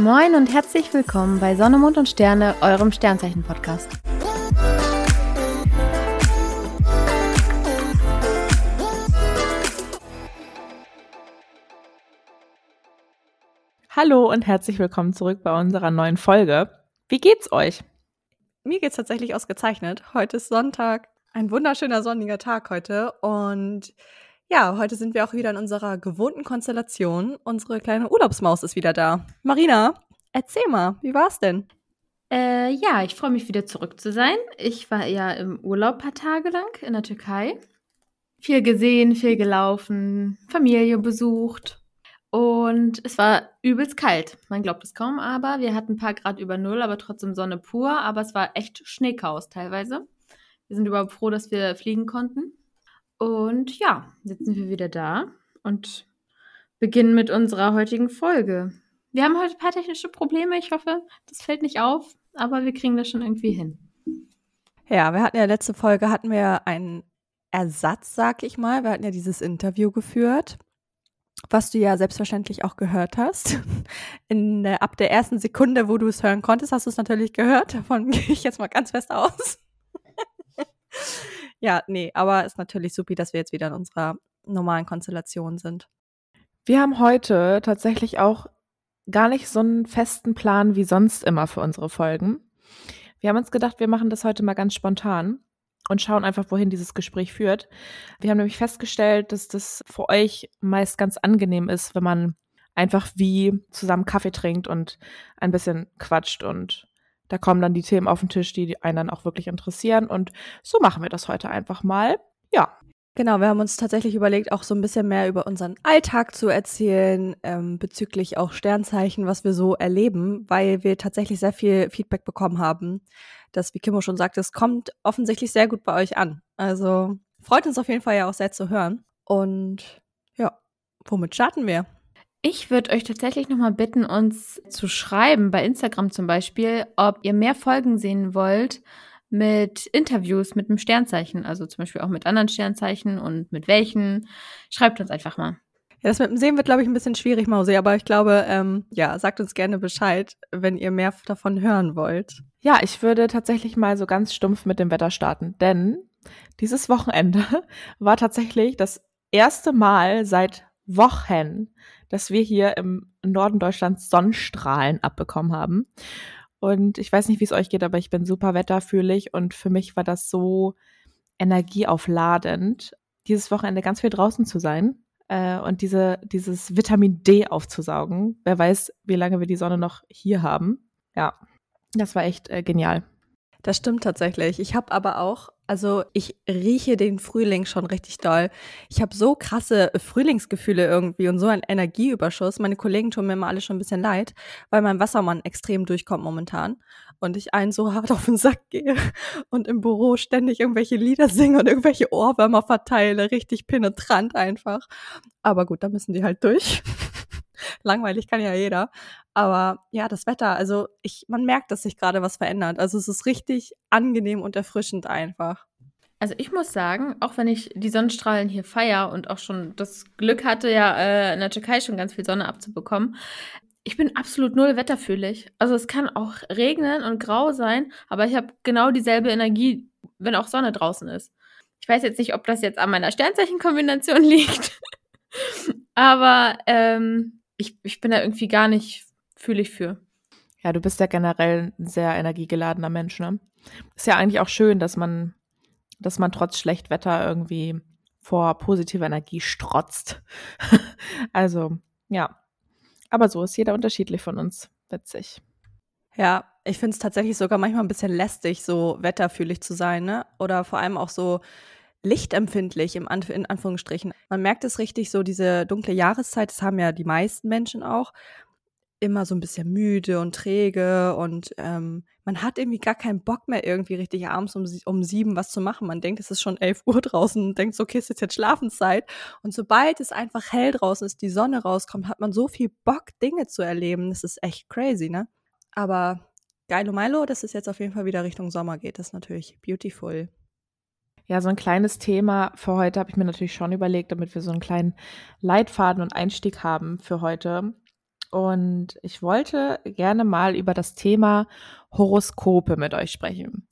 Moin und herzlich willkommen bei Sonne, Mond und Sterne, eurem Sternzeichen-Podcast. Hallo und herzlich willkommen zurück bei unserer neuen Folge. Wie geht's euch? Mir geht's tatsächlich ausgezeichnet. Heute ist Sonntag, ein wunderschöner sonniger Tag heute und ja, heute sind wir auch wieder in unserer gewohnten Konstellation. Unsere kleine Urlaubsmaus ist wieder da. Marina, erzähl mal, wie war's denn? Äh, ja, ich freue mich wieder zurück zu sein. Ich war ja im Urlaub ein paar Tage lang in der Türkei. Viel gesehen, viel gelaufen, Familie besucht. Und es war übelst kalt. Man glaubt es kaum, aber wir hatten ein paar Grad über Null, aber trotzdem Sonne pur. Aber es war echt Schneechaos teilweise. Wir sind überhaupt froh, dass wir fliegen konnten. Und ja, jetzt sind wir wieder da und beginnen mit unserer heutigen Folge. Wir haben heute ein paar technische Probleme. Ich hoffe, das fällt nicht auf, aber wir kriegen das schon irgendwie hin. Ja, wir hatten ja letzte Folge hatten wir einen Ersatz, sag ich mal. Wir hatten ja dieses Interview geführt, was du ja selbstverständlich auch gehört hast. In, äh, ab der ersten Sekunde, wo du es hören konntest, hast du es natürlich gehört. Davon gehe ich jetzt mal ganz fest aus. Ja, nee, aber ist natürlich supi, dass wir jetzt wieder in unserer normalen Konstellation sind. Wir haben heute tatsächlich auch gar nicht so einen festen Plan wie sonst immer für unsere Folgen. Wir haben uns gedacht, wir machen das heute mal ganz spontan und schauen einfach, wohin dieses Gespräch führt. Wir haben nämlich festgestellt, dass das für euch meist ganz angenehm ist, wenn man einfach wie zusammen Kaffee trinkt und ein bisschen quatscht und da kommen dann die Themen auf den Tisch, die einen dann auch wirklich interessieren. Und so machen wir das heute einfach mal. Ja. Genau, wir haben uns tatsächlich überlegt, auch so ein bisschen mehr über unseren Alltag zu erzählen, ähm, bezüglich auch Sternzeichen, was wir so erleben, weil wir tatsächlich sehr viel Feedback bekommen haben, dass, wie Kimmo schon sagte, es kommt offensichtlich sehr gut bei euch an. Also freut uns auf jeden Fall ja auch sehr zu hören. Und ja, womit starten wir? Ich würde euch tatsächlich nochmal bitten, uns zu schreiben, bei Instagram zum Beispiel, ob ihr mehr Folgen sehen wollt mit Interviews mit einem Sternzeichen, also zum Beispiel auch mit anderen Sternzeichen und mit welchen. Schreibt uns einfach mal. Ja, das mit dem Sehen wird, glaube ich, ein bisschen schwierig, Mausi, aber ich glaube, ähm, ja, sagt uns gerne Bescheid, wenn ihr mehr davon hören wollt. Ja, ich würde tatsächlich mal so ganz stumpf mit dem Wetter starten, denn dieses Wochenende war tatsächlich das erste Mal seit Wochen, dass wir hier im Norden Deutschlands Sonnenstrahlen abbekommen haben. Und ich weiß nicht, wie es euch geht, aber ich bin super wetterfühlig und für mich war das so energieaufladend, dieses Wochenende ganz viel draußen zu sein äh, und diese, dieses Vitamin D aufzusaugen. Wer weiß, wie lange wir die Sonne noch hier haben. Ja, das war echt äh, genial. Das stimmt tatsächlich. Ich habe aber auch, also ich rieche den Frühling schon richtig doll. Ich habe so krasse Frühlingsgefühle irgendwie und so einen Energieüberschuss. Meine Kollegen tun mir immer alle schon ein bisschen leid, weil mein Wassermann extrem durchkommt momentan und ich einen so hart auf den Sack gehe und im Büro ständig irgendwelche Lieder singe und irgendwelche Ohrwürmer verteile, richtig penetrant einfach. Aber gut, da müssen die halt durch. Langweilig kann ja jeder. Aber ja, das Wetter, also ich, man merkt, dass sich gerade was verändert. Also es ist richtig angenehm und erfrischend einfach. Also ich muss sagen, auch wenn ich die Sonnenstrahlen hier feier und auch schon das Glück hatte, ja äh, in der Türkei schon ganz viel Sonne abzubekommen, ich bin absolut null wetterfühlig. Also es kann auch regnen und grau sein, aber ich habe genau dieselbe Energie, wenn auch Sonne draußen ist. Ich weiß jetzt nicht, ob das jetzt an meiner Sternzeichenkombination liegt, aber ähm, ich, ich bin da irgendwie gar nicht fühlig für. Ja, du bist ja generell ein sehr energiegeladener Mensch, ne? Ist ja eigentlich auch schön, dass man, dass man trotz Schlechtwetter irgendwie vor positiver Energie strotzt. also, ja. Aber so ist jeder unterschiedlich von uns. Witzig. Ja, ich finde es tatsächlich sogar manchmal ein bisschen lästig, so wetterfühlig zu sein, ne? Oder vor allem auch so lichtempfindlich im Anf in Anführungsstrichen. Man merkt es richtig, so diese dunkle Jahreszeit, das haben ja die meisten Menschen auch, immer so ein bisschen müde und träge und ähm, man hat irgendwie gar keinen Bock mehr irgendwie richtig abends um, um sieben was zu machen. Man denkt, es ist schon elf Uhr draußen und denkt so, okay, es ist jetzt Schlafenszeit. Und sobald es einfach hell draußen ist, die Sonne rauskommt, hat man so viel Bock, Dinge zu erleben. Das ist echt crazy, ne? Aber geilo Milo, dass es jetzt auf jeden Fall wieder Richtung Sommer geht, das ist natürlich beautiful. Ja, so ein kleines Thema für heute habe ich mir natürlich schon überlegt, damit wir so einen kleinen Leitfaden und Einstieg haben für heute. Und ich wollte gerne mal über das Thema Horoskope mit euch sprechen,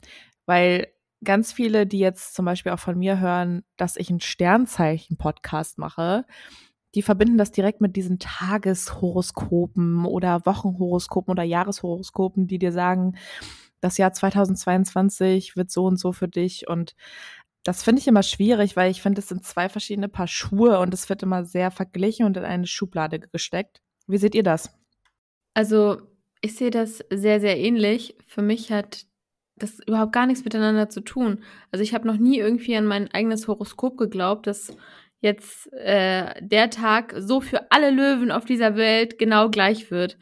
weil ganz viele, die jetzt zum Beispiel auch von mir hören, dass ich einen Sternzeichen-Podcast mache, die verbinden das direkt mit diesen Tageshoroskopen oder Wochenhoroskopen oder Jahreshoroskopen, die dir sagen, das Jahr 2022 wird so und so für dich. Und das finde ich immer schwierig, weil ich finde, es sind zwei verschiedene Paar Schuhe und es wird immer sehr verglichen und in eine Schublade gesteckt. Wie seht ihr das? Also, ich sehe das sehr, sehr ähnlich. Für mich hat das überhaupt gar nichts miteinander zu tun. Also ich habe noch nie irgendwie an mein eigenes Horoskop geglaubt, dass jetzt äh, der Tag so für alle Löwen auf dieser Welt genau gleich wird.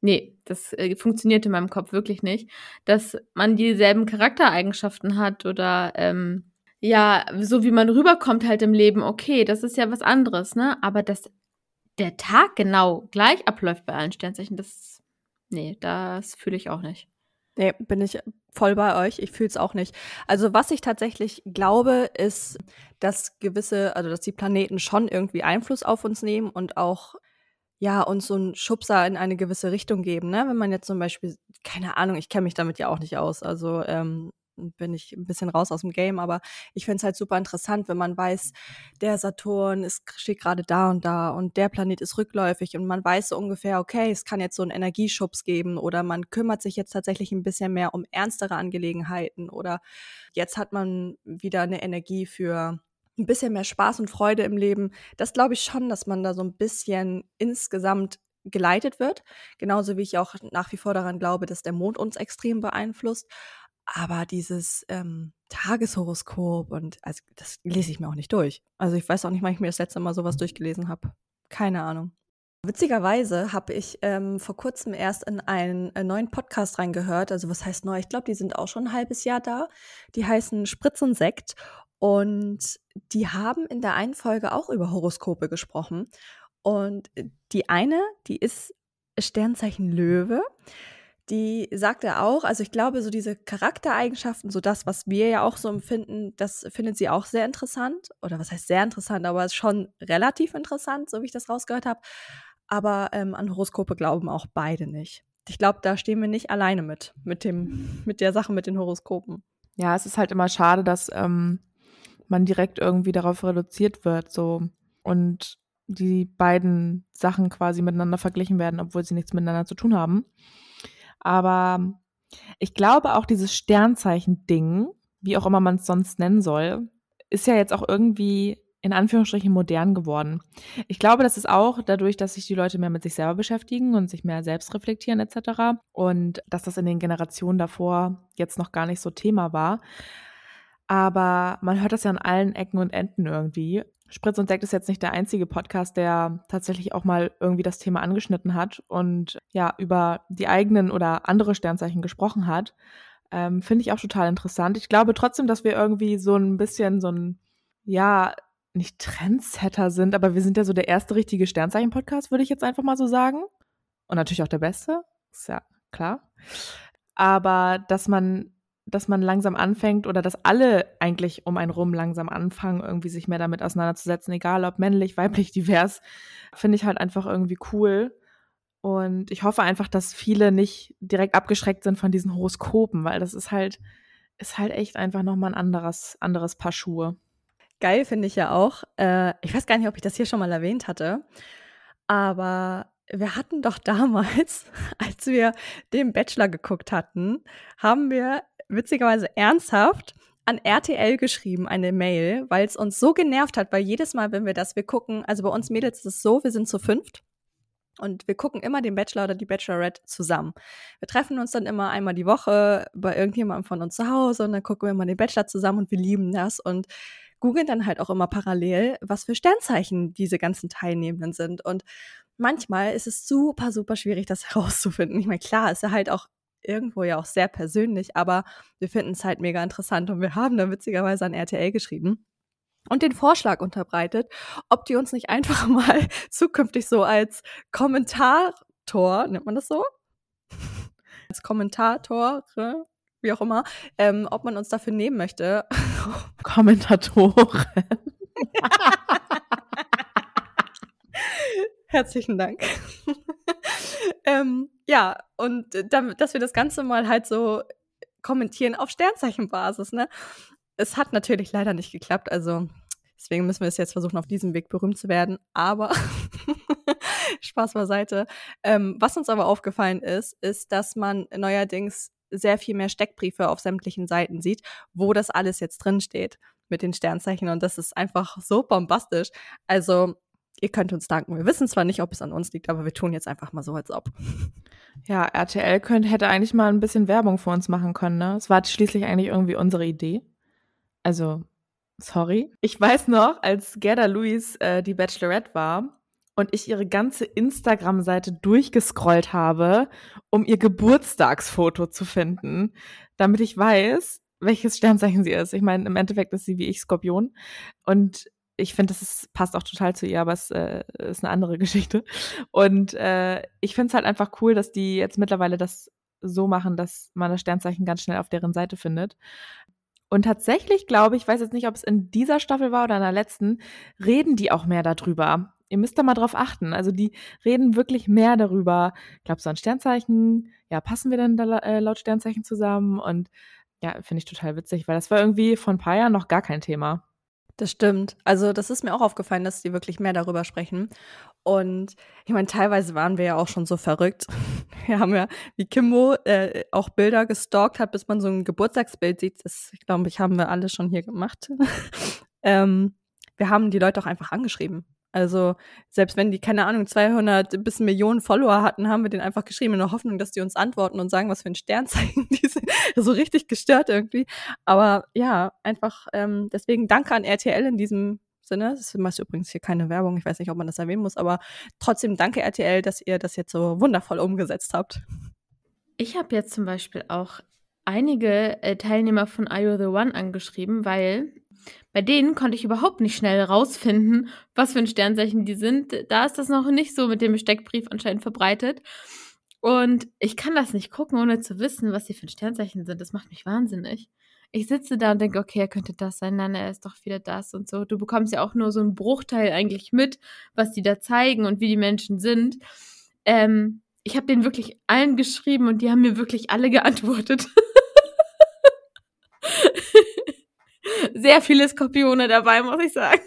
Nee, das äh, funktioniert in meinem Kopf wirklich nicht. Dass man dieselben Charaktereigenschaften hat oder ähm, ja, so wie man rüberkommt halt im Leben, okay, das ist ja was anderes, ne? Aber dass der Tag genau gleich abläuft bei allen Sternzeichen, das, nee, das fühle ich auch nicht. Nee, bin ich voll bei euch. Ich fühle es auch nicht. Also, was ich tatsächlich glaube, ist, dass gewisse, also dass die Planeten schon irgendwie Einfluss auf uns nehmen und auch ja, uns so einen Schubser in eine gewisse Richtung geben, ne? Wenn man jetzt zum Beispiel, keine Ahnung, ich kenne mich damit ja auch nicht aus. Also, ähm, bin ich ein bisschen raus aus dem Game, aber ich finde es halt super interessant, wenn man weiß, der Saturn ist, steht gerade da und da und der Planet ist rückläufig und man weiß so ungefähr, okay, es kann jetzt so einen Energieschubs geben oder man kümmert sich jetzt tatsächlich ein bisschen mehr um ernstere Angelegenheiten oder jetzt hat man wieder eine Energie für ein bisschen mehr Spaß und Freude im Leben. Das glaube ich schon, dass man da so ein bisschen insgesamt geleitet wird. Genauso wie ich auch nach wie vor daran glaube, dass der Mond uns extrem beeinflusst. Aber dieses ähm, Tageshoroskop und also das lese ich mir auch nicht durch. Also ich weiß auch nicht, wann ich mir das letzte Mal sowas durchgelesen habe. Keine Ahnung. Witzigerweise habe ich ähm, vor kurzem erst in einen, einen, neuen Podcast reingehört. Also was heißt neu? Ich glaube, die sind auch schon ein halbes Jahr da. Die heißen Spritz und Sekt. Und die haben in der einen Folge auch über Horoskope gesprochen. Und die eine, die ist Sternzeichen Löwe die sagte auch, also ich glaube, so diese Charaktereigenschaften, so das, was wir ja auch so empfinden, das findet sie auch sehr interessant. Oder was heißt sehr interessant, aber ist schon relativ interessant, so wie ich das rausgehört habe. Aber ähm, an Horoskope glauben auch beide nicht. Ich glaube, da stehen wir nicht alleine mit, mit, dem, mit der Sache mit den Horoskopen. Ja, es ist halt immer schade, dass ähm, man direkt irgendwie darauf reduziert wird, so und die beiden Sachen quasi miteinander verglichen werden, obwohl sie nichts miteinander zu tun haben. Aber ich glaube auch dieses Sternzeichen-Ding, wie auch immer man es sonst nennen soll, ist ja jetzt auch irgendwie in Anführungsstrichen modern geworden. Ich glaube, das ist auch dadurch, dass sich die Leute mehr mit sich selber beschäftigen und sich mehr selbst reflektieren etc. Und dass das in den Generationen davor jetzt noch gar nicht so Thema war. Aber man hört das ja an allen Ecken und Enden irgendwie. Spritz und Sekt ist jetzt nicht der einzige Podcast, der tatsächlich auch mal irgendwie das Thema angeschnitten hat und ja, über die eigenen oder andere Sternzeichen gesprochen hat. Ähm, Finde ich auch total interessant. Ich glaube trotzdem, dass wir irgendwie so ein bisschen so ein, ja, nicht Trendsetter sind, aber wir sind ja so der erste richtige Sternzeichen-Podcast, würde ich jetzt einfach mal so sagen. Und natürlich auch der beste, ist ja klar. Aber dass man dass man langsam anfängt oder dass alle eigentlich um einen rum langsam anfangen, irgendwie sich mehr damit auseinanderzusetzen, egal ob männlich, weiblich, divers, finde ich halt einfach irgendwie cool. Und ich hoffe einfach, dass viele nicht direkt abgeschreckt sind von diesen Horoskopen, weil das ist halt, ist halt echt einfach nochmal ein anderes, anderes Paar Schuhe. Geil finde ich ja auch. Äh, ich weiß gar nicht, ob ich das hier schon mal erwähnt hatte, aber wir hatten doch damals, als wir den Bachelor geguckt hatten, haben wir witzigerweise ernsthaft an RTL geschrieben, eine Mail, weil es uns so genervt hat, weil jedes Mal, wenn wir das, wir gucken, also bei uns Mädels ist es so, wir sind zu fünft und wir gucken immer den Bachelor oder die Bachelorette zusammen. Wir treffen uns dann immer einmal die Woche bei irgendjemandem von uns zu Hause und dann gucken wir mal den Bachelor zusammen und wir lieben das und googeln dann halt auch immer parallel, was für Sternzeichen diese ganzen Teilnehmenden sind. Und manchmal ist es super, super schwierig, das herauszufinden. Ich meine, klar, ist ja halt auch irgendwo ja auch sehr persönlich, aber wir finden es halt mega interessant und wir haben da witzigerweise an RTL geschrieben und den Vorschlag unterbreitet, ob die uns nicht einfach mal zukünftig so als Kommentator, nennt man das so? als Kommentator, wie auch immer, ähm, ob man uns dafür nehmen möchte. Kommentatoren. Herzlichen Dank. ähm, ja, und damit, dass wir das Ganze mal halt so kommentieren auf Sternzeichenbasis, ne? Es hat natürlich leider nicht geklappt, also deswegen müssen wir es jetzt versuchen, auf diesem Weg berühmt zu werden. Aber Spaß beiseite. Ähm, was uns aber aufgefallen ist, ist, dass man neuerdings sehr viel mehr Steckbriefe auf sämtlichen Seiten sieht, wo das alles jetzt drin steht mit den Sternzeichen und das ist einfach so bombastisch. Also ihr könnt uns danken. Wir wissen zwar nicht, ob es an uns liegt, aber wir tun jetzt einfach mal so, als ob. Ja, RTL könnte, hätte eigentlich mal ein bisschen Werbung für uns machen können, ne? Es war schließlich eigentlich irgendwie unsere Idee. Also, sorry. Ich weiß noch, als Gerda Louise äh, die Bachelorette war und ich ihre ganze Instagram-Seite durchgescrollt habe, um ihr Geburtstagsfoto zu finden, damit ich weiß, welches Sternzeichen sie ist. Ich meine, im Endeffekt ist sie wie ich Skorpion. Und ich finde, das ist, passt auch total zu ihr, aber es äh, ist eine andere Geschichte. Und äh, ich finde es halt einfach cool, dass die jetzt mittlerweile das so machen, dass man das Sternzeichen ganz schnell auf deren Seite findet. Und tatsächlich glaube ich, weiß jetzt nicht, ob es in dieser Staffel war oder in der letzten, reden die auch mehr darüber. Ihr müsst da mal drauf achten. Also die reden wirklich mehr darüber. Glaubst du an Sternzeichen? Ja, passen wir denn da äh, laut Sternzeichen zusammen? Und ja, finde ich total witzig, weil das war irgendwie vor ein paar Jahren noch gar kein Thema. Das stimmt. Also, das ist mir auch aufgefallen, dass die wirklich mehr darüber sprechen. Und ich meine, teilweise waren wir ja auch schon so verrückt. Wir haben ja, wie Kimbo äh, auch Bilder gestalkt hat, bis man so ein Geburtstagsbild sieht. Das, glaube ich, haben wir alle schon hier gemacht. ähm, wir haben die Leute auch einfach angeschrieben. Also, selbst wenn die, keine Ahnung, 200 bis Millionen Follower hatten, haben wir den einfach geschrieben in der Hoffnung, dass die uns antworten und sagen, was für ein Sternzeichen die sind. so richtig gestört irgendwie. Aber ja, einfach, ähm, deswegen danke an RTL in diesem Sinne. Das ist übrigens hier keine Werbung. Ich weiß nicht, ob man das erwähnen muss, aber trotzdem danke RTL, dass ihr das jetzt so wundervoll umgesetzt habt. Ich habe jetzt zum Beispiel auch einige äh, Teilnehmer von IO The One angeschrieben, weil bei denen konnte ich überhaupt nicht schnell rausfinden, was für ein Sternzeichen die sind. Da ist das noch nicht so mit dem Steckbrief anscheinend verbreitet. Und ich kann das nicht gucken, ohne zu wissen, was sie für ein Sternzeichen sind. Das macht mich wahnsinnig. Ich sitze da und denke, okay, er könnte das sein, nein, er ist doch wieder das und so. Du bekommst ja auch nur so einen Bruchteil eigentlich mit, was die da zeigen und wie die Menschen sind. Ähm, ich habe denen wirklich allen geschrieben und die haben mir wirklich alle geantwortet. sehr viele Skorpione dabei, muss ich sagen.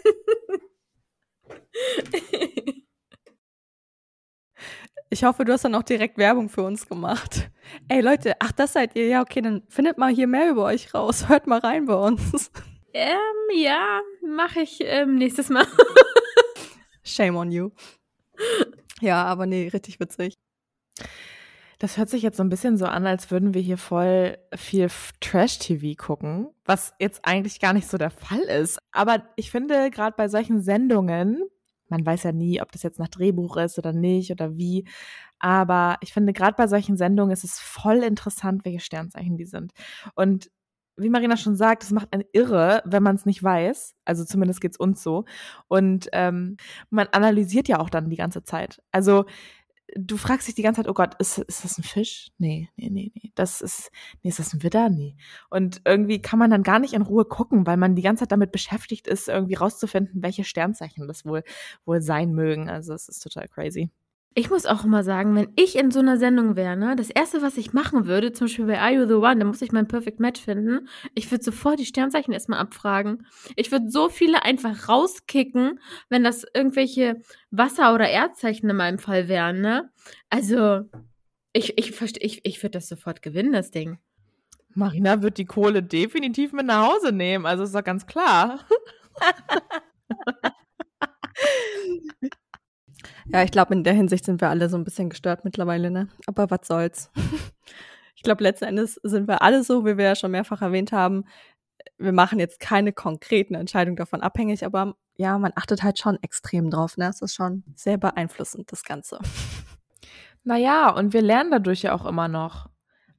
Ich hoffe, du hast dann auch direkt Werbung für uns gemacht. Ey Leute, ach, das seid ihr. Ja, okay, dann findet mal hier mehr über euch raus. Hört mal rein bei uns. Ähm, ja, mache ich ähm, nächstes Mal. Shame on you. Ja, aber nee, richtig witzig. Das hört sich jetzt so ein bisschen so an, als würden wir hier voll viel Trash-TV gucken, was jetzt eigentlich gar nicht so der Fall ist. Aber ich finde, gerade bei solchen Sendungen, man weiß ja nie, ob das jetzt nach Drehbuch ist oder nicht oder wie, aber ich finde, gerade bei solchen Sendungen ist es voll interessant, welche Sternzeichen die sind. Und wie Marina schon sagt, es macht einen irre, wenn man es nicht weiß. Also zumindest geht es uns so. Und ähm, man analysiert ja auch dann die ganze Zeit. Also du fragst dich die ganze Zeit, oh Gott, ist, ist das ein Fisch? Nee, nee, nee, nee. Das ist, nee, ist das ein Widder? Nee. Und irgendwie kann man dann gar nicht in Ruhe gucken, weil man die ganze Zeit damit beschäftigt ist, irgendwie rauszufinden, welche Sternzeichen das wohl, wohl sein mögen. Also es ist total crazy. Ich muss auch immer sagen, wenn ich in so einer Sendung wäre, ne, das erste, was ich machen würde, zum Beispiel bei Are You the One, da muss ich mein Perfect Match finden. Ich würde sofort die Sternzeichen erstmal abfragen. Ich würde so viele einfach rauskicken, wenn das irgendwelche Wasser- oder Erdzeichen in meinem Fall wären, ne? Also, ich, ich, ich, ich würde das sofort gewinnen, das Ding. Marina wird die Kohle definitiv mit nach Hause nehmen, also ist doch ganz klar. Ja, ich glaube, in der Hinsicht sind wir alle so ein bisschen gestört mittlerweile, ne? Aber was soll's. ich glaube, letzten Endes sind wir alle so, wie wir ja schon mehrfach erwähnt haben. Wir machen jetzt keine konkreten Entscheidungen davon abhängig, aber ja, man achtet halt schon extrem drauf, ne? Es ist schon sehr beeinflussend, das Ganze. Naja, und wir lernen dadurch ja auch immer noch.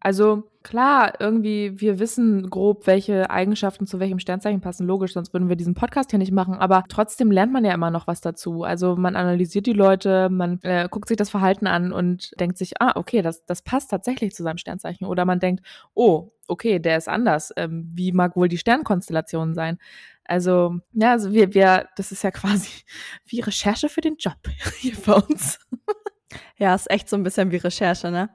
Also klar, irgendwie, wir wissen grob, welche Eigenschaften zu welchem Sternzeichen passen, logisch, sonst würden wir diesen Podcast hier nicht machen, aber trotzdem lernt man ja immer noch was dazu. Also man analysiert die Leute, man äh, guckt sich das Verhalten an und denkt sich, ah, okay, das, das passt tatsächlich zu seinem Sternzeichen. Oder man denkt, oh, okay, der ist anders. Ähm, wie mag wohl die Sternkonstellation sein? Also, ja, also wir, wir, das ist ja quasi wie Recherche für den Job hier bei uns. Ja, ist echt so ein bisschen wie Recherche, ne?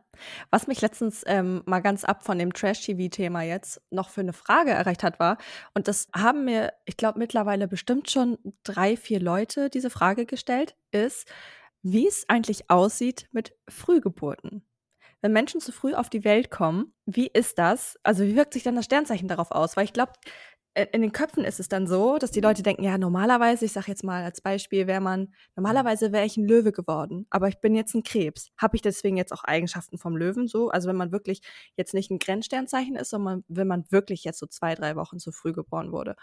Was mich letztens ähm, mal ganz ab von dem Trash-TV-Thema jetzt noch für eine Frage erreicht hat, war, und das haben mir, ich glaube, mittlerweile bestimmt schon drei, vier Leute diese Frage gestellt, ist, wie es eigentlich aussieht mit Frühgeburten. Wenn Menschen zu früh auf die Welt kommen, wie ist das? Also wie wirkt sich dann das Sternzeichen darauf aus? Weil ich glaube, in den Köpfen ist es dann so, dass die Leute denken, ja, normalerweise, ich sage jetzt mal als Beispiel, wäre man, normalerweise wäre ich ein Löwe geworden, aber ich bin jetzt ein Krebs. Habe ich deswegen jetzt auch Eigenschaften vom Löwen so? Also wenn man wirklich jetzt nicht ein Grenzsternzeichen ist, sondern wenn man wirklich jetzt so zwei, drei Wochen zu früh geboren wurde.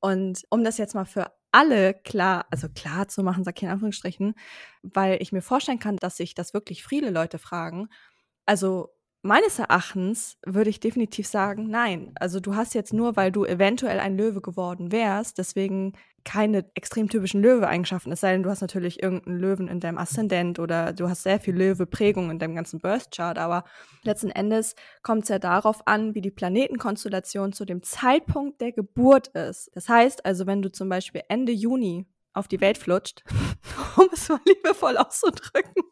Und um das jetzt mal für alle klar, also klar zu machen, sag ich in Anführungsstrichen, weil ich mir vorstellen kann, dass sich das wirklich viele Leute fragen. Also Meines Erachtens würde ich definitiv sagen, nein. Also du hast jetzt nur, weil du eventuell ein Löwe geworden wärst, deswegen keine extrem typischen Löwe-Eigenschaften. Es sei denn, du hast natürlich irgendeinen Löwen in deinem Aszendent oder du hast sehr viel Löwe-Prägung in deinem ganzen Birth-Chart. Aber letzten Endes kommt es ja darauf an, wie die Planetenkonstellation zu dem Zeitpunkt der Geburt ist. Das heißt also, wenn du zum Beispiel Ende Juni auf die Welt flutscht, um es mal liebevoll auszudrücken,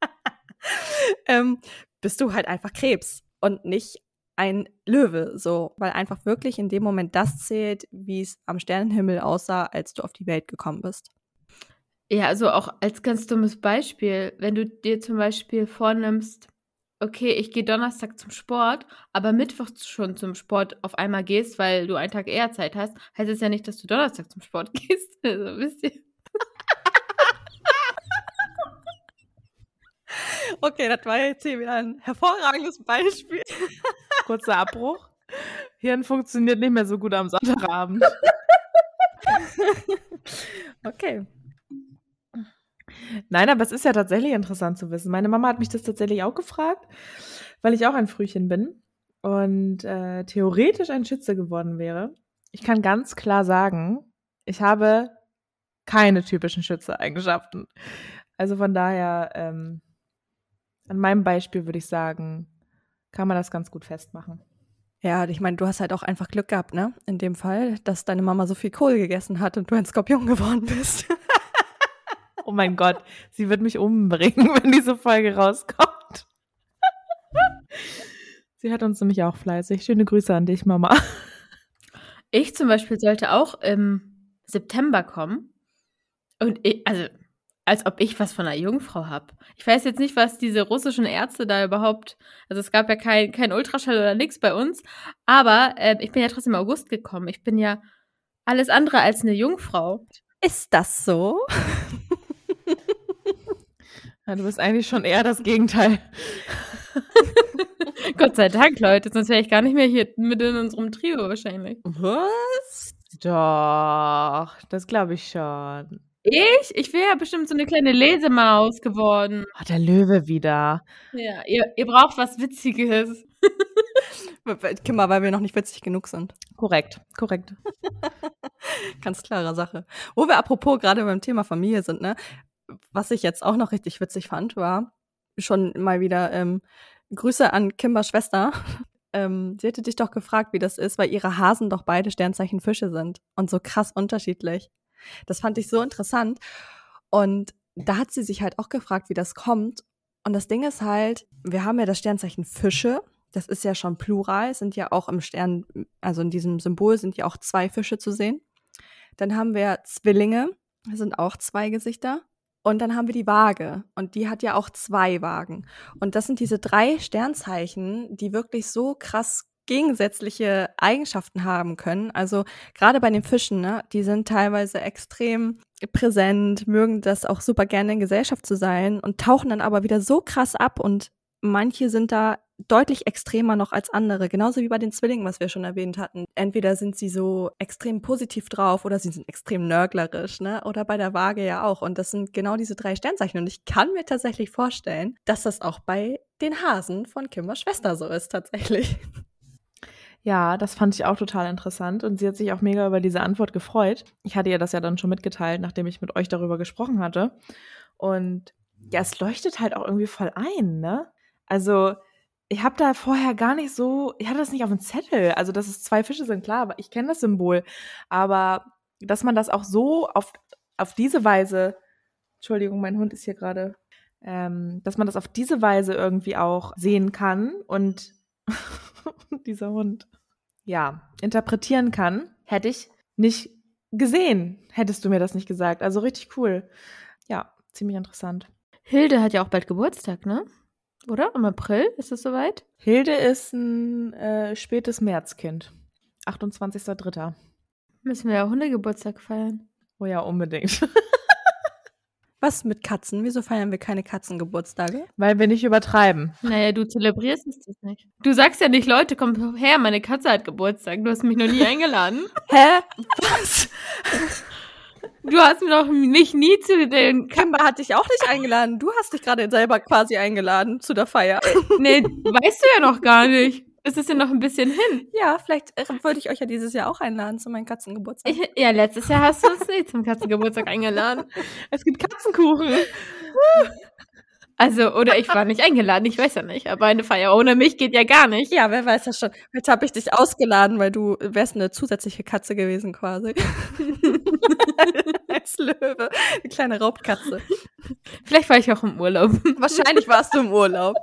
ähm, bist du halt einfach Krebs und nicht ein Löwe, so, weil einfach wirklich in dem Moment das zählt, wie es am Sternenhimmel aussah, als du auf die Welt gekommen bist. Ja, also auch als ganz dummes Beispiel, wenn du dir zum Beispiel vornimmst, okay, ich gehe Donnerstag zum Sport, aber Mittwoch schon zum Sport auf einmal gehst, weil du einen Tag eher Zeit hast, heißt es ja nicht, dass du Donnerstag zum Sport gehst. Also, wisst ihr? Okay, das war jetzt hier wieder ein hervorragendes Beispiel. Kurzer Abbruch. Hirn funktioniert nicht mehr so gut am Sonntagabend. okay. Nein, aber es ist ja tatsächlich interessant zu wissen. Meine Mama hat mich das tatsächlich auch gefragt, weil ich auch ein Frühchen bin und äh, theoretisch ein Schütze geworden wäre. Ich kann ganz klar sagen, ich habe keine typischen Schütze-Eigenschaften. Also von daher ähm, an meinem Beispiel würde ich sagen, kann man das ganz gut festmachen. Ja, ich meine, du hast halt auch einfach Glück gehabt, ne? In dem Fall, dass deine Mama so viel Kohl gegessen hat und du ein Skorpion geworden bist. oh mein Gott, sie wird mich umbringen, wenn diese Folge rauskommt. sie hat uns nämlich auch fleißig. Schöne Grüße an dich, Mama. Ich zum Beispiel sollte auch im September kommen. Und ich, also als ob ich was von einer Jungfrau habe. Ich weiß jetzt nicht, was diese russischen Ärzte da überhaupt, also es gab ja kein, kein Ultraschall oder nichts bei uns, aber äh, ich bin ja trotzdem im August gekommen. Ich bin ja alles andere als eine Jungfrau. Ist das so? ja, du bist eigentlich schon eher das Gegenteil. Gott sei Dank, Leute, sonst wäre ich gar nicht mehr hier mit in unserem Trio wahrscheinlich. Was? Doch, das glaube ich schon. Ich? Ich wäre ja bestimmt so eine kleine Lesemaus geworden. Oh, der Löwe wieder. Ja, ihr, ihr braucht was Witziges. Kimmer, weil wir noch nicht witzig genug sind. Korrekt, korrekt. Ganz klare Sache. Wo wir apropos gerade beim Thema Familie sind, ne? Was ich jetzt auch noch richtig witzig fand, war schon mal wieder ähm, Grüße an Kimbers Schwester. Ähm, sie hätte dich doch gefragt, wie das ist, weil ihre Hasen doch beide Sternzeichen Fische sind und so krass unterschiedlich. Das fand ich so interessant. Und da hat sie sich halt auch gefragt, wie das kommt. Und das Ding ist halt, wir haben ja das Sternzeichen Fische. Das ist ja schon plural, sind ja auch im Stern, also in diesem Symbol sind ja auch zwei Fische zu sehen. Dann haben wir Zwillinge, das sind auch zwei Gesichter. Und dann haben wir die Waage und die hat ja auch zwei Wagen. Und das sind diese drei Sternzeichen, die wirklich so krass gegensätzliche Eigenschaften haben können. Also gerade bei den Fischen, ne, die sind teilweise extrem präsent, mögen das auch super gerne in Gesellschaft zu sein und tauchen dann aber wieder so krass ab und manche sind da deutlich extremer noch als andere, genauso wie bei den Zwillingen, was wir schon erwähnt hatten. Entweder sind sie so extrem positiv drauf oder sie sind extrem nörglerisch, ne? Oder bei der Waage ja auch. Und das sind genau diese drei Sternzeichen. Und ich kann mir tatsächlich vorstellen, dass das auch bei den Hasen von Kimmers Schwester so ist, tatsächlich. Ja, das fand ich auch total interessant und sie hat sich auch mega über diese Antwort gefreut. Ich hatte ihr das ja dann schon mitgeteilt, nachdem ich mit euch darüber gesprochen hatte. Und ja, es leuchtet halt auch irgendwie voll ein, ne? Also, ich habe da vorher gar nicht so, ich hatte das nicht auf dem Zettel. Also, dass es zwei Fische sind, klar, aber ich kenne das Symbol. Aber dass man das auch so auf, auf diese Weise, Entschuldigung, mein Hund ist hier gerade ähm, dass man das auf diese Weise irgendwie auch sehen kann und dieser Hund, ja, interpretieren kann, hätte ich nicht gesehen, hättest du mir das nicht gesagt. Also richtig cool. Ja, ziemlich interessant. Hilde hat ja auch bald Geburtstag, ne? Oder? Im April ist es soweit? Hilde ist ein äh, spätes Märzkind. 28.03. Müssen wir ja Hundegeburtstag feiern. Oh ja, unbedingt. Was mit Katzen? Wieso feiern wir keine Katzengeburtstage? Weil wir nicht übertreiben. Naja, du zelebrierst es das nicht. Du sagst ja nicht, Leute, komm her, meine Katze hat Geburtstag. Du hast mich noch nie eingeladen. Hä? Was? Du hast mir doch mich nie zu den. Kimber hat dich auch nicht eingeladen. Du hast dich gerade selber quasi eingeladen zu der Feier. Nee, weißt du ja noch gar nicht. Es ist ja noch ein bisschen hin. Ja, vielleicht äh, würde ich euch ja dieses Jahr auch einladen zu meinem Katzengeburtstag. Ich, ja, letztes Jahr hast du uns nicht zum Katzengeburtstag eingeladen. Es gibt Katzenkuchen. Also, oder ich war nicht eingeladen, ich weiß ja nicht. Aber eine Feier ohne mich geht ja gar nicht. Ja, wer weiß das schon. Jetzt habe ich dich ausgeladen, weil du wärst eine zusätzliche Katze gewesen quasi. Als Löwe. Eine kleine Raubkatze. Vielleicht war ich auch im Urlaub. Wahrscheinlich warst du im Urlaub.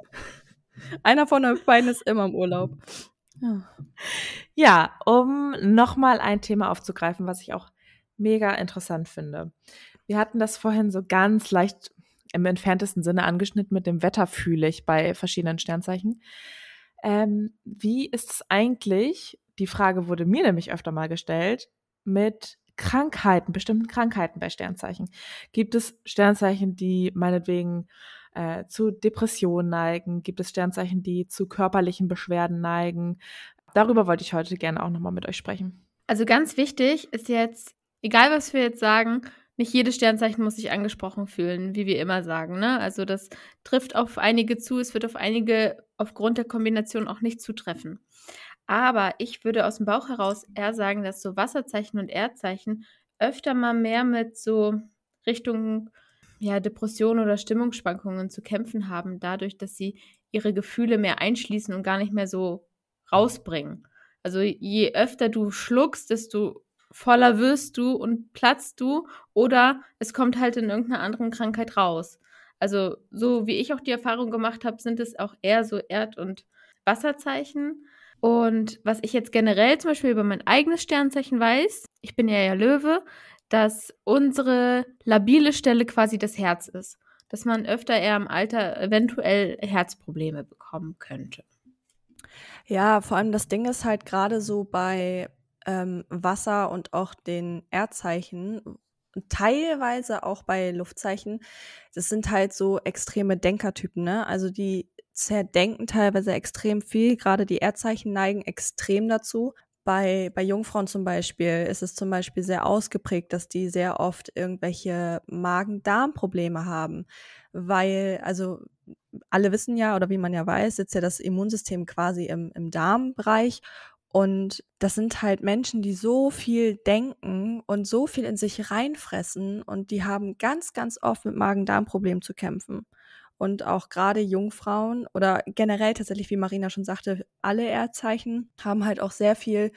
Einer von euch beiden ist immer im Urlaub. Ja, um nochmal ein Thema aufzugreifen, was ich auch mega interessant finde. Wir hatten das vorhin so ganz leicht im entferntesten Sinne angeschnitten mit dem Wetter fühle ich bei verschiedenen Sternzeichen. Ähm, wie ist es eigentlich, die Frage wurde mir nämlich öfter mal gestellt, mit Krankheiten, bestimmten Krankheiten bei Sternzeichen. Gibt es Sternzeichen, die meinetwegen äh, zu Depressionen neigen? Gibt es Sternzeichen, die zu körperlichen Beschwerden neigen? Darüber wollte ich heute gerne auch nochmal mit euch sprechen. Also ganz wichtig ist jetzt, egal was wir jetzt sagen, nicht jedes Sternzeichen muss sich angesprochen fühlen, wie wir immer sagen. Ne? Also das trifft auf einige zu, es wird auf einige aufgrund der Kombination auch nicht zutreffen. Aber ich würde aus dem Bauch heraus eher sagen, dass so Wasserzeichen und Erdzeichen öfter mal mehr mit so Richtung ja, Depressionen oder Stimmungsschwankungen zu kämpfen haben, dadurch, dass sie ihre Gefühle mehr einschließen und gar nicht mehr so rausbringen. Also je öfter du schluckst, desto voller wirst du und platzt du oder es kommt halt in irgendeiner anderen Krankheit raus. Also so wie ich auch die Erfahrung gemacht habe, sind es auch eher so Erd- und Wasserzeichen. Und was ich jetzt generell zum Beispiel über mein eigenes Sternzeichen weiß, ich bin ja ja Löwe, dass unsere labile Stelle quasi das Herz ist. Dass man öfter eher im Alter eventuell Herzprobleme bekommen könnte. Ja, vor allem das Ding ist halt gerade so bei ähm, Wasser und auch den Erdzeichen, teilweise auch bei Luftzeichen, das sind halt so extreme Denkertypen, ne? Also die zerdenken teilweise extrem viel, gerade die Erdzeichen neigen extrem dazu. Bei, bei Jungfrauen zum Beispiel ist es zum Beispiel sehr ausgeprägt, dass die sehr oft irgendwelche Magen-Darm-Probleme haben, weil, also alle wissen ja, oder wie man ja weiß, sitzt ja das Immunsystem quasi im, im Darmbereich. Und das sind halt Menschen, die so viel denken und so viel in sich reinfressen und die haben ganz, ganz oft mit Magen-Darm-Problemen zu kämpfen und auch gerade Jungfrauen oder generell tatsächlich, wie Marina schon sagte, alle Erdzeichen haben halt auch sehr viel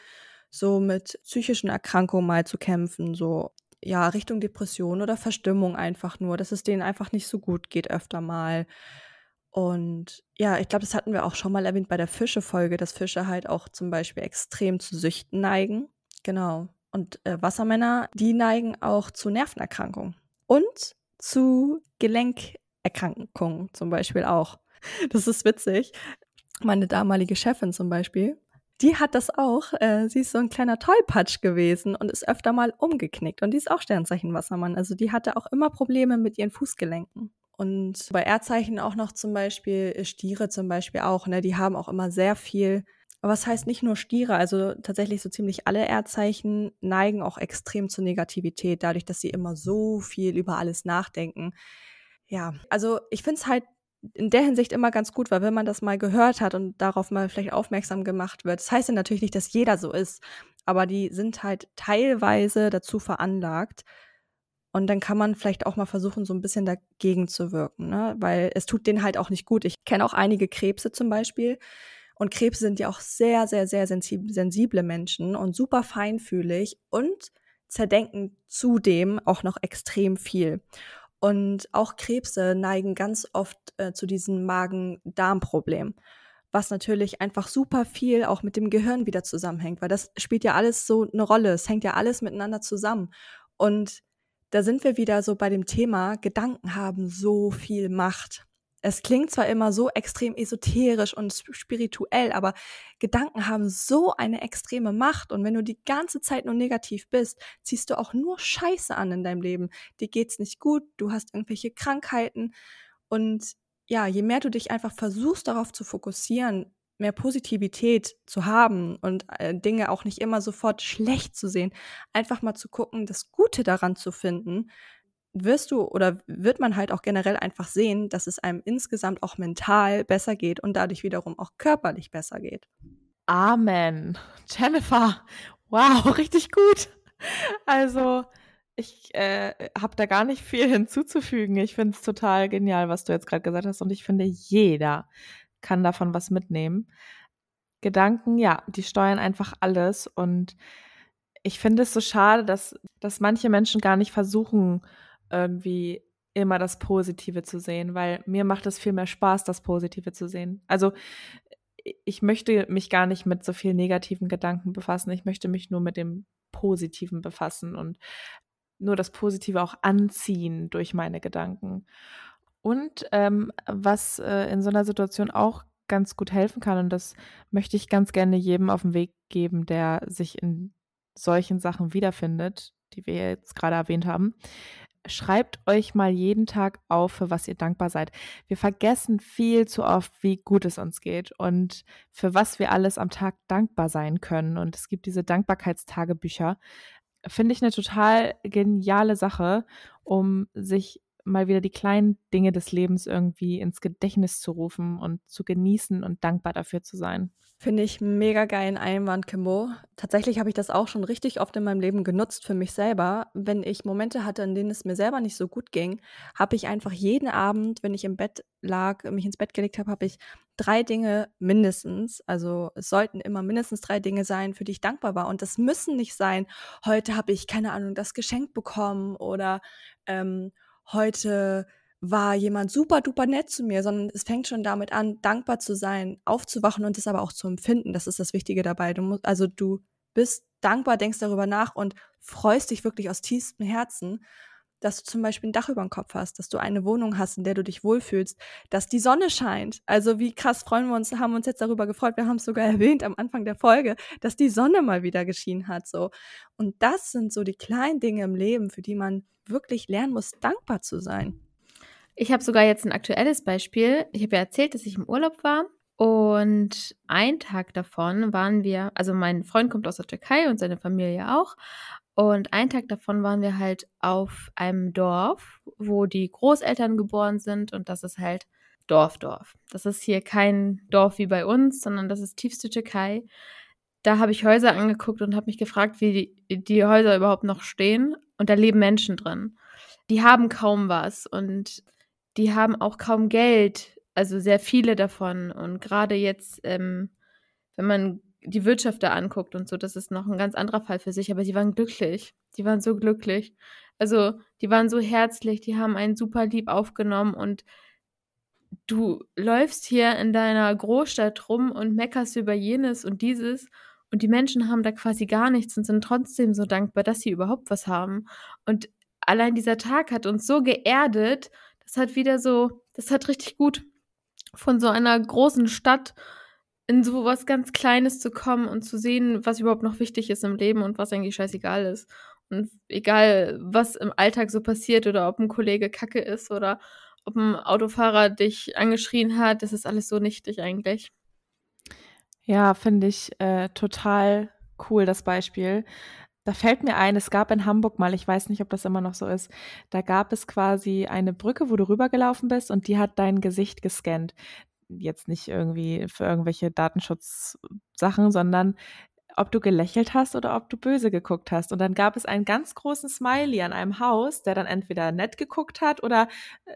so mit psychischen Erkrankungen mal zu kämpfen, so ja, Richtung Depression oder Verstimmung einfach nur, dass es denen einfach nicht so gut geht öfter mal. Und ja, ich glaube, das hatten wir auch schon mal erwähnt bei der Fische-Folge, dass Fische halt auch zum Beispiel extrem zu Süchten neigen. Genau. Und äh, Wassermänner, die neigen auch zu Nervenerkrankungen und zu Gelenk Erkrankungen zum Beispiel auch. Das ist witzig. Meine damalige Chefin zum Beispiel, die hat das auch. Äh, sie ist so ein kleiner Tollpatsch gewesen und ist öfter mal umgeknickt. Und die ist auch Sternzeichen Wassermann. Also die hatte auch immer Probleme mit ihren Fußgelenken. Und bei Erdzeichen auch noch zum Beispiel äh, Stiere zum Beispiel auch. Ne? Die haben auch immer sehr viel. Aber was heißt nicht nur Stiere? Also tatsächlich so ziemlich alle Erdzeichen neigen auch extrem zur Negativität, dadurch, dass sie immer so viel über alles nachdenken ja, also ich finde es halt in der Hinsicht immer ganz gut, weil wenn man das mal gehört hat und darauf mal vielleicht aufmerksam gemacht wird, das heißt ja natürlich nicht, dass jeder so ist, aber die sind halt teilweise dazu veranlagt. Und dann kann man vielleicht auch mal versuchen, so ein bisschen dagegen zu wirken, ne? weil es tut denen halt auch nicht gut. Ich kenne auch einige Krebse zum Beispiel. Und Krebse sind ja auch sehr, sehr, sehr sensible Menschen und super feinfühlig und zerdenken zudem auch noch extrem viel. Und auch Krebse neigen ganz oft äh, zu diesem Magen-Darm-Problem, was natürlich einfach super viel auch mit dem Gehirn wieder zusammenhängt, weil das spielt ja alles so eine Rolle. Es hängt ja alles miteinander zusammen. Und da sind wir wieder so bei dem Thema, Gedanken haben so viel Macht. Es klingt zwar immer so extrem esoterisch und spirituell, aber Gedanken haben so eine extreme Macht. Und wenn du die ganze Zeit nur negativ bist, ziehst du auch nur Scheiße an in deinem Leben. Dir geht's nicht gut, du hast irgendwelche Krankheiten. Und ja, je mehr du dich einfach versuchst, darauf zu fokussieren, mehr Positivität zu haben und äh, Dinge auch nicht immer sofort schlecht zu sehen, einfach mal zu gucken, das Gute daran zu finden, wirst du oder wird man halt auch generell einfach sehen, dass es einem insgesamt auch mental besser geht und dadurch wiederum auch körperlich besser geht. Amen. Jennifer, wow, richtig gut. Also, ich äh, habe da gar nicht viel hinzuzufügen. Ich finde es total genial, was du jetzt gerade gesagt hast. Und ich finde, jeder kann davon was mitnehmen. Gedanken, ja, die steuern einfach alles. Und ich finde es so schade, dass, dass manche Menschen gar nicht versuchen, irgendwie immer das Positive zu sehen, weil mir macht es viel mehr Spaß, das Positive zu sehen. Also ich möchte mich gar nicht mit so vielen negativen Gedanken befassen. Ich möchte mich nur mit dem Positiven befassen und nur das Positive auch anziehen durch meine Gedanken. Und ähm, was äh, in so einer Situation auch ganz gut helfen kann, und das möchte ich ganz gerne jedem auf den Weg geben, der sich in solchen Sachen wiederfindet, die wir jetzt gerade erwähnt haben, schreibt euch mal jeden Tag auf, für was ihr dankbar seid. Wir vergessen viel zu oft, wie gut es uns geht und für was wir alles am Tag dankbar sein können. Und es gibt diese Dankbarkeitstagebücher. Finde ich eine total geniale Sache, um sich mal wieder die kleinen Dinge des Lebens irgendwie ins Gedächtnis zu rufen und zu genießen und dankbar dafür zu sein. Finde ich mega geilen Einwand, Kimbo. Tatsächlich habe ich das auch schon richtig oft in meinem Leben genutzt für mich selber. Wenn ich Momente hatte, in denen es mir selber nicht so gut ging, habe ich einfach jeden Abend, wenn ich im Bett lag, mich ins Bett gelegt habe, habe ich drei Dinge mindestens, also es sollten immer mindestens drei Dinge sein, für die ich dankbar war. Und das müssen nicht sein, heute habe ich, keine Ahnung, das Geschenk bekommen oder ähm, heute war jemand super duper nett zu mir, sondern es fängt schon damit an, dankbar zu sein, aufzuwachen und es aber auch zu empfinden. Das ist das Wichtige dabei. Du musst, also du bist dankbar, denkst darüber nach und freust dich wirklich aus tiefstem Herzen, dass du zum Beispiel ein Dach über dem Kopf hast, dass du eine Wohnung hast, in der du dich wohlfühlst, dass die Sonne scheint. Also wie krass freuen wir uns, haben uns jetzt darüber gefreut. Wir haben es sogar erwähnt am Anfang der Folge, dass die Sonne mal wieder geschienen hat, so. Und das sind so die kleinen Dinge im Leben, für die man wirklich lernen muss, dankbar zu sein. Ich habe sogar jetzt ein aktuelles Beispiel. Ich habe ja erzählt, dass ich im Urlaub war. Und ein Tag davon waren wir, also mein Freund kommt aus der Türkei und seine Familie auch. Und ein Tag davon waren wir halt auf einem Dorf, wo die Großeltern geboren sind. Und das ist halt Dorfdorf. Das ist hier kein Dorf wie bei uns, sondern das ist tiefste Türkei. Da habe ich Häuser angeguckt und habe mich gefragt, wie die, die Häuser überhaupt noch stehen. Und da leben Menschen drin. Die haben kaum was. Und die haben auch kaum Geld, also sehr viele davon. Und gerade jetzt, ähm, wenn man die Wirtschaft da anguckt und so, das ist noch ein ganz anderer Fall für sich, aber sie waren glücklich. Die waren so glücklich. Also, die waren so herzlich, die haben einen super lieb aufgenommen und du läufst hier in deiner Großstadt rum und meckerst über jenes und dieses und die Menschen haben da quasi gar nichts und sind trotzdem so dankbar, dass sie überhaupt was haben. Und allein dieser Tag hat uns so geerdet das hat wieder so, das hat richtig gut von so einer großen Stadt in so was ganz Kleines zu kommen und zu sehen, was überhaupt noch wichtig ist im Leben und was eigentlich scheißegal ist. Und egal, was im Alltag so passiert oder ob ein Kollege kacke ist oder ob ein Autofahrer dich angeschrien hat, das ist alles so nichtig eigentlich. Ja, finde ich äh, total cool, das Beispiel. Da fällt mir ein, es gab in Hamburg mal, ich weiß nicht, ob das immer noch so ist, da gab es quasi eine Brücke, wo du rübergelaufen bist und die hat dein Gesicht gescannt. Jetzt nicht irgendwie für irgendwelche Datenschutzsachen, sondern ob du gelächelt hast oder ob du böse geguckt hast. Und dann gab es einen ganz großen Smiley an einem Haus, der dann entweder nett geguckt hat oder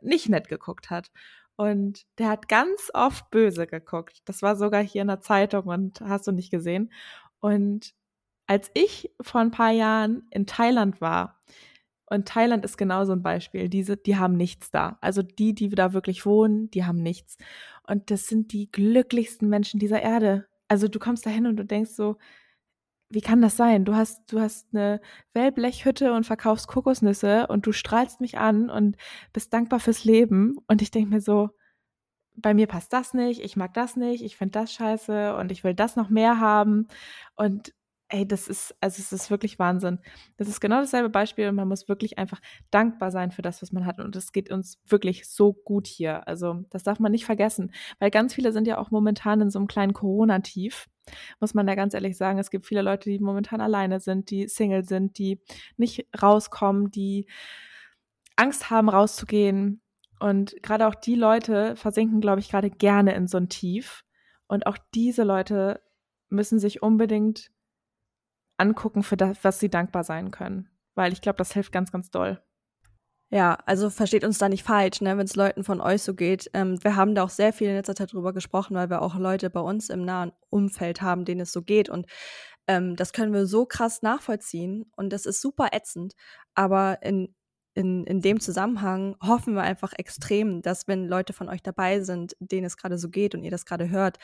nicht nett geguckt hat. Und der hat ganz oft böse geguckt. Das war sogar hier in der Zeitung und hast du nicht gesehen. Und als ich vor ein paar Jahren in Thailand war Und Thailand ist genau so ein Beispiel. Diese, die haben nichts da. Also die, die da wirklich wohnen, die haben nichts. Und das sind die glücklichsten Menschen dieser Erde. Also du kommst da hin und du denkst so, wie kann das sein? Du hast, du hast eine Wellblechhütte und verkaufst Kokosnüsse und du strahlst mich an und bist dankbar fürs Leben. Und ich denke mir so, bei mir passt das nicht, ich mag das nicht, ich finde das scheiße und ich will das noch mehr haben. Und ey, das ist, also es ist wirklich Wahnsinn. Das ist genau dasselbe Beispiel und man muss wirklich einfach dankbar sein für das, was man hat. Und es geht uns wirklich so gut hier. Also das darf man nicht vergessen, weil ganz viele sind ja auch momentan in so einem kleinen Corona-Tief muss man da ganz ehrlich sagen. Es gibt viele Leute, die momentan alleine sind, die Single sind, die nicht rauskommen, die Angst haben, rauszugehen. Und gerade auch die Leute versinken, glaube ich, gerade gerne in so ein Tief. Und auch diese Leute müssen sich unbedingt angucken für das, was sie dankbar sein können. Weil ich glaube, das hilft ganz, ganz doll. Ja, also versteht uns da nicht falsch, ne, wenn es Leuten von euch so geht. Ähm, wir haben da auch sehr viel in letzter Zeit drüber gesprochen, weil wir auch Leute bei uns im nahen Umfeld haben, denen es so geht. Und ähm, das können wir so krass nachvollziehen und das ist super ätzend. Aber in, in, in dem Zusammenhang hoffen wir einfach extrem, dass wenn Leute von euch dabei sind, denen es gerade so geht und ihr das gerade hört,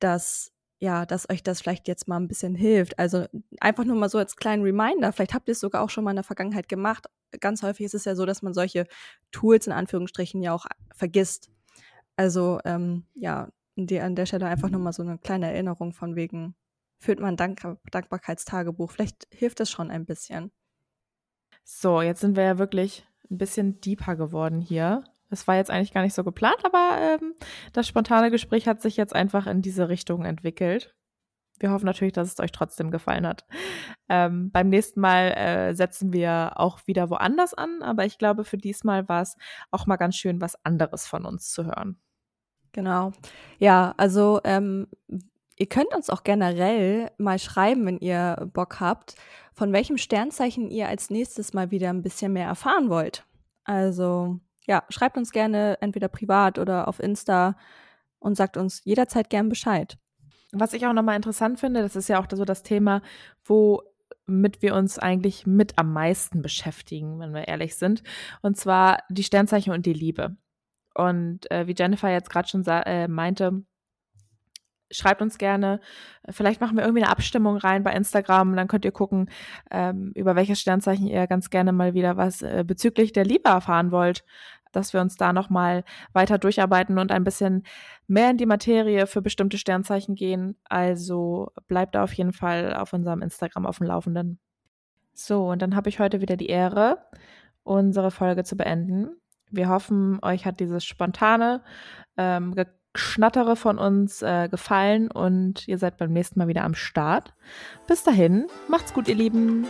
dass ja, dass euch das vielleicht jetzt mal ein bisschen hilft. Also einfach nur mal so als kleinen Reminder. Vielleicht habt ihr es sogar auch schon mal in der Vergangenheit gemacht. Ganz häufig ist es ja so, dass man solche Tools in Anführungsstrichen ja auch vergisst. Also ähm, ja, die, an der Stelle einfach nur mal so eine kleine Erinnerung von wegen, führt man Dank Dankbarkeitstagebuch. Vielleicht hilft das schon ein bisschen. So, jetzt sind wir ja wirklich ein bisschen deeper geworden hier. Das war jetzt eigentlich gar nicht so geplant, aber ähm, das spontane Gespräch hat sich jetzt einfach in diese Richtung entwickelt. Wir hoffen natürlich, dass es euch trotzdem gefallen hat. Ähm, beim nächsten Mal äh, setzen wir auch wieder woanders an, aber ich glaube, für diesmal war es auch mal ganz schön, was anderes von uns zu hören. Genau. Ja, also ähm, ihr könnt uns auch generell mal schreiben, wenn ihr Bock habt, von welchem Sternzeichen ihr als nächstes mal wieder ein bisschen mehr erfahren wollt. Also ja, schreibt uns gerne entweder privat oder auf Insta und sagt uns jederzeit gern Bescheid. Was ich auch nochmal interessant finde, das ist ja auch so das Thema, womit wir uns eigentlich mit am meisten beschäftigen, wenn wir ehrlich sind. Und zwar die Sternzeichen und die Liebe. Und äh, wie Jennifer jetzt gerade schon äh, meinte, schreibt uns gerne. Vielleicht machen wir irgendwie eine Abstimmung rein bei Instagram. Dann könnt ihr gucken, ähm, über welches Sternzeichen ihr ganz gerne mal wieder was äh, bezüglich der Liebe erfahren wollt dass wir uns da nochmal weiter durcharbeiten und ein bisschen mehr in die Materie für bestimmte Sternzeichen gehen. Also bleibt da auf jeden Fall auf unserem Instagram auf dem Laufenden. So, und dann habe ich heute wieder die Ehre, unsere Folge zu beenden. Wir hoffen, euch hat dieses spontane ähm, Geschnattere von uns äh, gefallen und ihr seid beim nächsten Mal wieder am Start. Bis dahin, macht's gut, ihr Lieben.